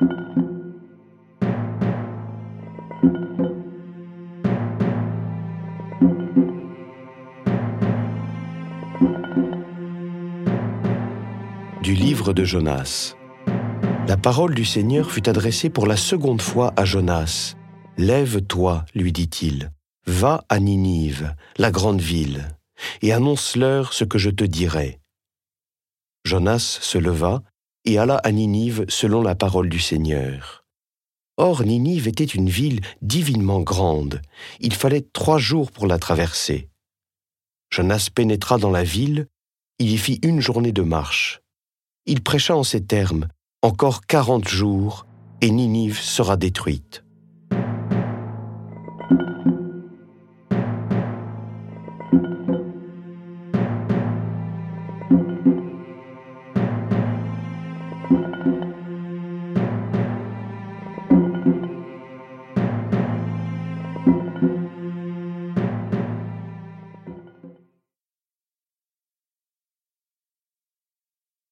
Du livre de Jonas. La parole du Seigneur fut adressée pour la seconde fois à Jonas. Lève-toi, lui dit-il, va à Ninive, la grande ville, et annonce-leur ce que je te dirai. Jonas se leva et alla à Ninive selon la parole du Seigneur. Or Ninive était une ville divinement grande. Il fallait trois jours pour la traverser. Jonas pénétra dans la ville, il y fit une journée de marche. Il prêcha en ces termes, encore quarante jours, et Ninive sera détruite.